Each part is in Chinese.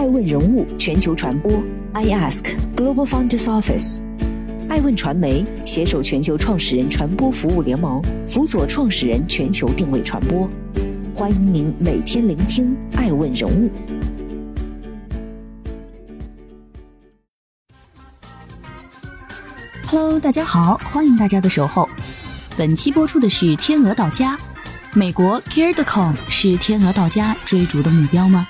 爱问人物全球传播，I Ask Global Founders Office，爱问传媒携手全球创始人传播服务联盟，辅佐创始人全球定位传播。欢迎您每天聆听爱问人物。Hello，大家好，欢迎大家的守候。本期播出的是天鹅到家。美国 Care.com 是天鹅到家追逐的目标吗？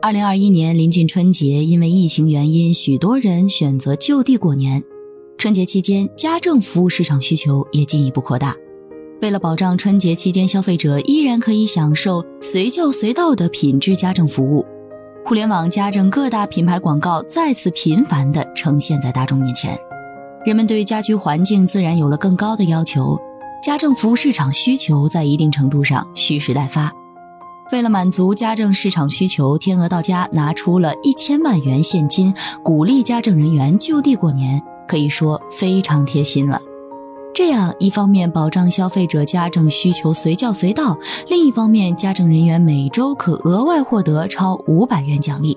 二零二一年临近春节，因为疫情原因，许多人选择就地过年。春节期间，家政服务市场需求也进一步扩大。为了保障春节期间消费者依然可以享受随叫随到的品质家政服务，互联网家政各大品牌广告再次频繁地呈现在大众面前。人们对家居环境自然有了更高的要求，家政服务市场需求在一定程度上蓄势待发。为了满足家政市场需求，天鹅到家拿出了一千万元现金，鼓励家政人员就地过年，可以说非常贴心了。这样一方面保障消费者家政需求随叫随到，另一方面家政人员每周可额外获得超五百元奖励。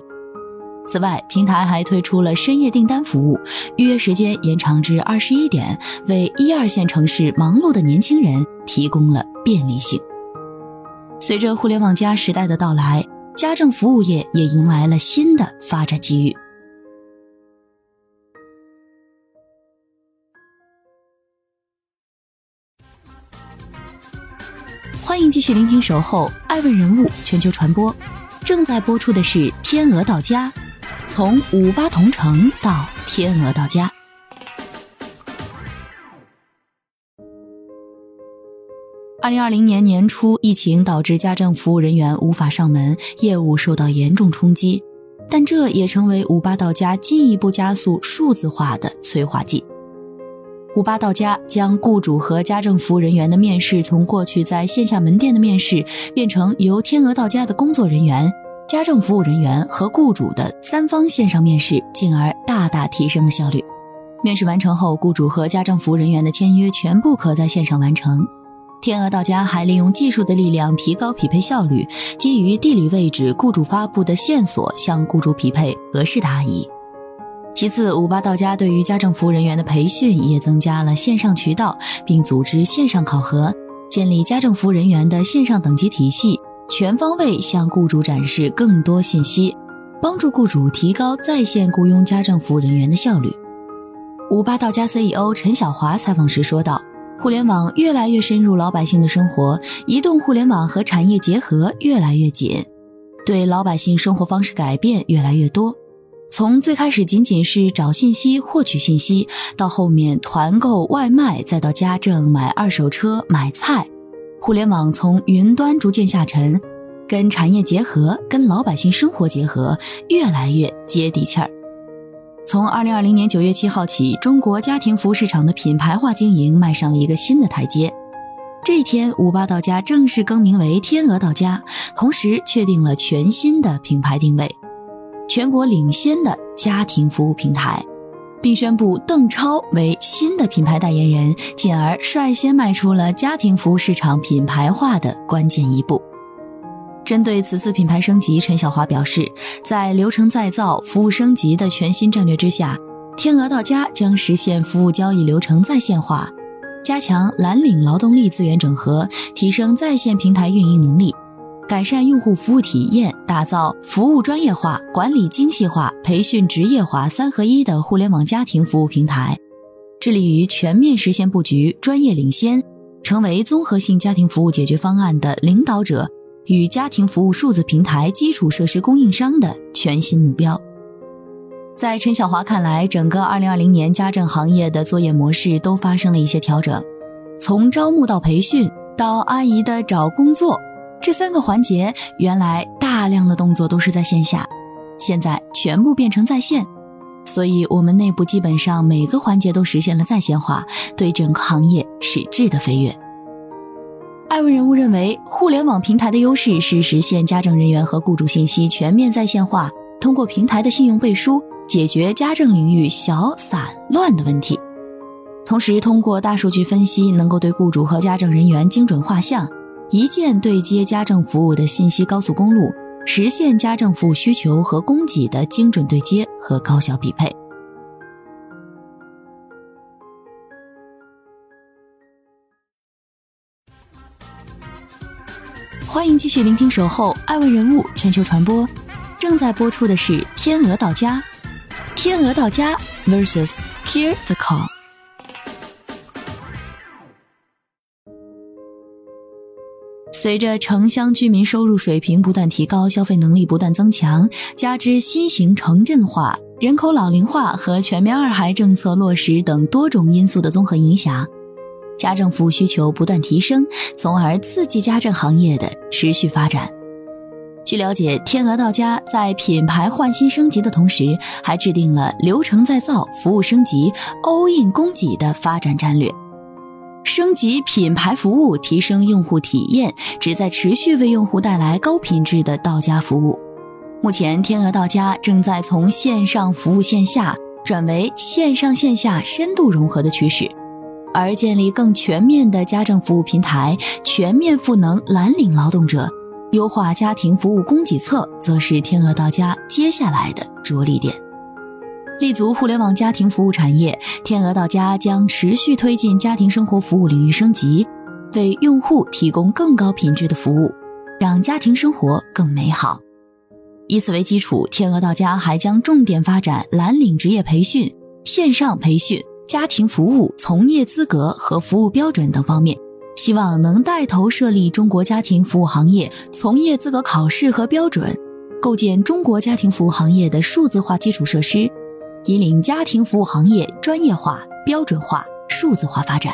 此外，平台还推出了深夜订单服务，预约时间延长至二十一点，为一二线城市忙碌的年轻人提供了便利性。随着互联网加时代的到来，家政服务业也迎来了新的发展机遇。欢迎继续聆听《守候爱问人物全球传播》，正在播出的是《天鹅到家》。从五八同城到天鹅到家。二零二零年年初，疫情导致家政服务人员无法上门，业务受到严重冲击。但这也成为五八到家进一步加速数字化的催化剂。五八到家将雇主和家政服务人员的面试从过去在线下门店的面试，变成由天鹅到家的工作人员。家政服务人员和雇主的三方线上面试，进而大大提升了效率。面试完成后，雇主和家政服务人员的签约全部可在线上完成。天鹅到家还利用技术的力量提高匹配效率，基于地理位置、雇主发布的线索向雇主匹配合适的阿姨。其次，五八到家对于家政服务人员的培训也增加了线上渠道，并组织线上考核，建立家政服务人员的线上等级体系。全方位向雇主展示更多信息，帮助雇主提高在线雇佣家政服务人员的效率。五八到家 CEO 陈小华采访时说道：“互联网越来越深入老百姓的生活，移动互联网和产业结合越来越紧，对老百姓生活方式改变越来越多。从最开始仅仅是找信息、获取信息，到后面团购外卖，再到家政、买二手车、买菜。”互联网从云端逐渐下沉，跟产业结合，跟老百姓生活结合，越来越接地气儿。从二零二零年九月七号起，中国家庭服务市场的品牌化经营迈上了一个新的台阶。这一天，五八到家正式更名为天鹅到家，同时确定了全新的品牌定位，全国领先的家庭服务平台。并宣布邓超为新的品牌代言人，进而率先迈出了家庭服务市场品牌化的关键一步。针对此次品牌升级，陈小华表示，在流程再造、服务升级的全新战略之下，天鹅到家将实现服务交易流程在线化，加强蓝领劳动力资源整合，提升在线平台运营能力。改善用户服务体验，打造服务专业化、管理精细化、培训职业化三合一的互联网家庭服务平台，致力于全面实现布局专业领先，成为综合性家庭服务解决方案的领导者与家庭服务数字平台基础设施供应商的全新目标。在陈小华看来，整个2020年家政行业的作业模式都发生了一些调整，从招募到培训到阿姨的找工作。这三个环节原来大量的动作都是在线下，现在全部变成在线，所以我们内部基本上每个环节都实现了在线化，对整个行业是质的飞跃。艾文人物认为，互联网平台的优势是实现家政人员和雇主信息全面在线化，通过平台的信用背书，解决家政领域小散乱的问题，同时通过大数据分析，能够对雇主和家政人员精准画像。一键对接家政服务的信息高速公路，实现家政服务需求和供给的精准对接和高效匹配。欢迎继续聆听《守候爱问人物全球传播》，正在播出的是《天鹅到家》，天鹅到家 vs Care the Call。随着城乡居民收入水平不断提高，消费能力不断增强，加之新型城镇化、人口老龄化和全面二孩政策落实等多种因素的综合影响。家政服务需求不断提升，从而刺激家政行业的持续发展。据了解，天鹅到家在品牌换新升级的同时，还制定了流程再造、服务升级、all in 供给的发展战略，升级品牌服务，提升用户体验，旨在持续为用户带来高品质的到家服务。目前，天鹅到家正在从线上服务线下转为线上线下深度融合的趋势。而建立更全面的家政服务平台，全面赋能蓝领劳动者，优化家庭服务供给侧，则是天鹅到家接下来的着力点。立足互联网家庭服务产业，天鹅到家将持续推进家庭生活服务领域升级，为用户提供更高品质的服务，让家庭生活更美好。以此为基础，天鹅到家还将重点发展蓝领职业培训、线上培训。家庭服务从业资格和服务标准等方面，希望能带头设立中国家庭服务行业从业资格考试和标准，构建中国家庭服务行业的数字化基础设施，引领家庭服务行业专业化、标准化、数字化发展。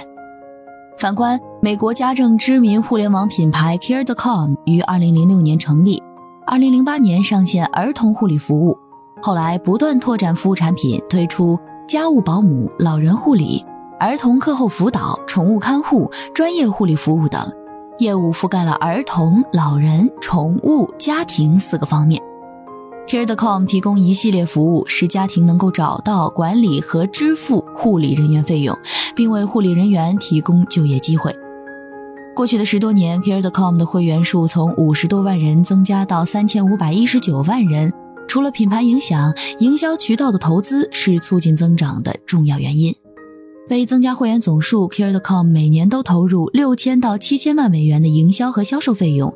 反观美国家政知名互联网品牌 Care.com，于2006年成立，2008年上线儿童护理服务，后来不断拓展服务产品，推出。家务保姆、老人护理、儿童课后辅导、宠物看护、专业护理服务等业务，覆盖了儿童、老人、宠物、家庭四个方面。Care.com 提供一系列服务，使家庭能够找到、管理和支付护理人员费用，并为护理人员提供就业机会。过去的十多年，Care.com 的会员数从五十多万人增加到三千五百一十九万人。除了品牌影响，营销渠道的投资是促进增长的重要原因。为增加会员总数，Care.com 每年都投入六千到七千万美元的营销和销售费用，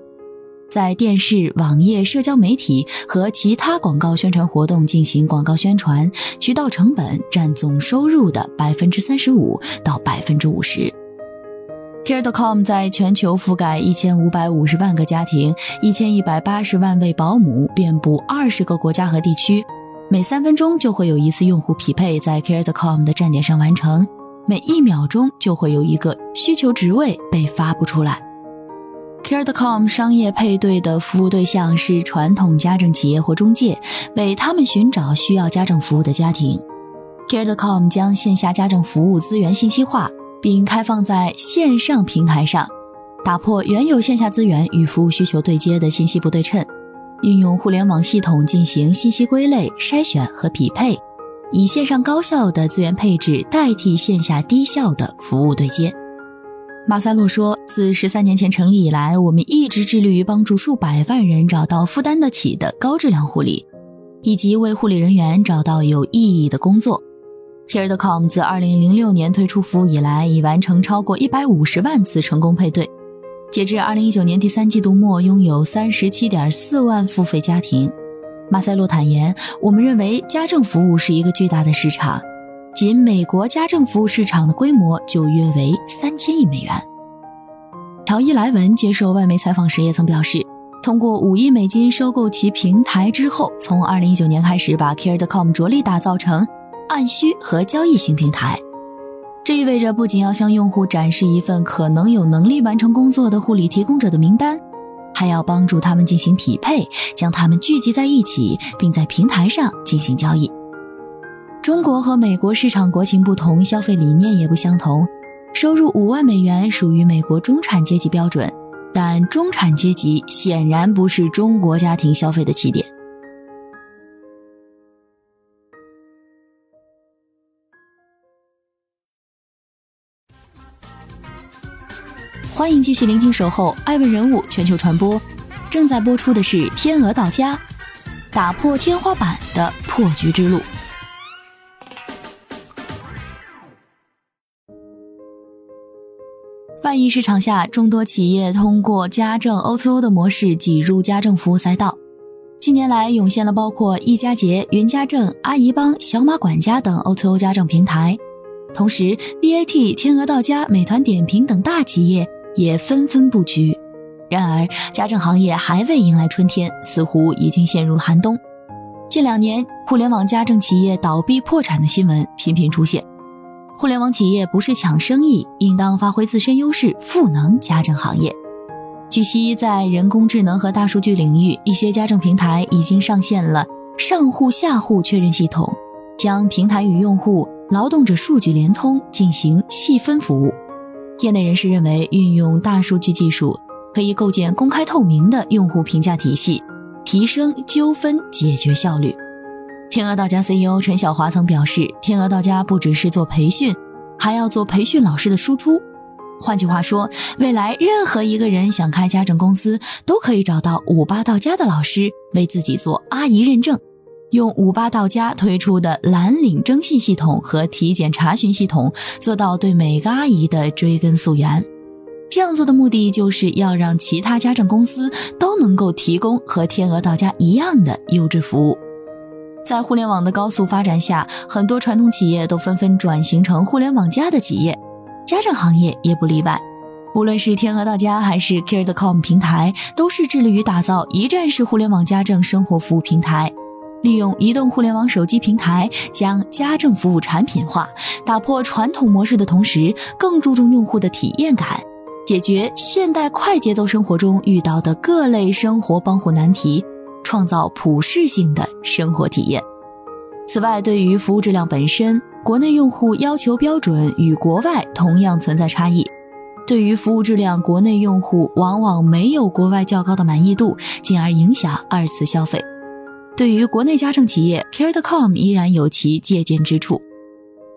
在电视、网页、社交媒体和其他广告宣传活动进行广告宣传，渠道成本占总收入的百分之三十五到百分之五十。Care.com 在全球覆盖一千五百五十万个家庭，一千一百八十万位保姆，遍布二十个国家和地区。每三分钟就会有一次用户匹配在 Care.com 的站点上完成，每一秒钟就会有一个需求职位被发布出来。Care.com 商业配对的服务对象是传统家政企业或中介，为他们寻找需要家政服务的家庭。Care.com 将线下家政服务资源信息化。并开放在线上平台上，打破原有线下资源与服务需求对接的信息不对称，运用互联网系统进行信息归类、筛选和匹配，以线上高效的资源配置代替线下低效的服务对接。马塞洛说：“自十三年前成立以来，我们一直致力于帮助数百万人找到负担得起的高质量护理，以及为护理人员找到有意义的工作。” Care.com 自2006年推出服务以来，已完成超过150万次成功配对。截至2019年第三季度末，拥有37.4万付费家庭。马塞洛坦言：“我们认为家政服务是一个巨大的市场，仅美国家政服务市场的规模就约为3000亿美元。”乔伊莱文接受外媒采访时也曾表示，通过5亿美金收购其平台之后，从2019年开始把 Care.com 着力打造成。按需和交易型平台，这意味着不仅要向用户展示一份可能有能力完成工作的护理提供者的名单，还要帮助他们进行匹配，将他们聚集在一起，并在平台上进行交易。中国和美国市场国情不同，消费理念也不相同。收入五万美元属于美国中产阶级标准，但中产阶级显然不是中国家庭消费的起点。欢迎继续聆听《守候爱问人物全球传播》，正在播出的是《天鹅到家》，打破天花板的破局之路。万亿市场下，众多企业通过家政 O2O 的模式挤入家政服务赛道。近年来，涌现了包括易家洁、云家政、阿姨帮、小马管家等 O2O 家政平台。同时，BAT、天鹅到家、美团点评等大企业也纷纷布局。然而，家政行业还未迎来春天，似乎已经陷入了寒冬。近两年，互联网家政企业倒闭破产的新闻频频出现。互联网企业不是抢生意，应当发挥自身优势，赋能家政行业。据悉，在人工智能和大数据领域，一些家政平台已经上线了上户下户确认系统，将平台与用户、劳动者数据联通，进行细分服务。业内人士认为，运用大数据技术可以构建公开透明的用户评价体系，提升纠纷解决效率。天鹅到家 CEO 陈晓华曾表示：“天鹅到家不只是做培训，还要做培训老师的输出。换句话说，未来任何一个人想开家政公司，都可以找到五八到家的老师为自己做阿姨认证。用五八到家推出的蓝领征信系统和体检查询系统，做到对每个阿姨的追根溯源。这样做的目的，就是要让其他家政公司都能够提供和天鹅到家一样的优质服务。”在互联网的高速发展下，很多传统企业都纷纷转型成互联网加的企业，家政行业也不例外。无论是天鹅到家还是 Care.com 平台，都是致力于打造一站式互联网家政生活服务平台，利用移动互联网手机平台将家政服务产品化，打破传统模式的同时，更注重用户的体验感，解决现代快节奏生活中遇到的各类生活帮护难题。创造普适性的生活体验。此外，对于服务质量本身，国内用户要求标准与国外同样存在差异。对于服务质量，国内用户往往没有国外较高的满意度，进而影响二次消费。对于国内家政企业，Care.com 依然有其借鉴之处。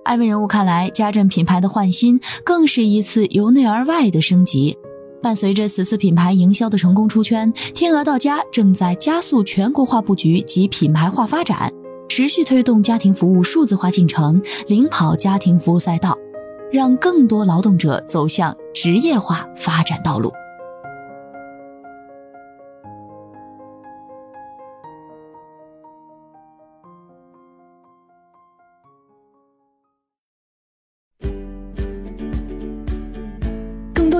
艾问人物看来，家政品牌的换新更是一次由内而外的升级。伴随着此次品牌营销的成功出圈，天鹅到家正在加速全国化布局及品牌化发展，持续推动家庭服务数字化进程，领跑家庭服务赛道，让更多劳动者走向职业化发展道路。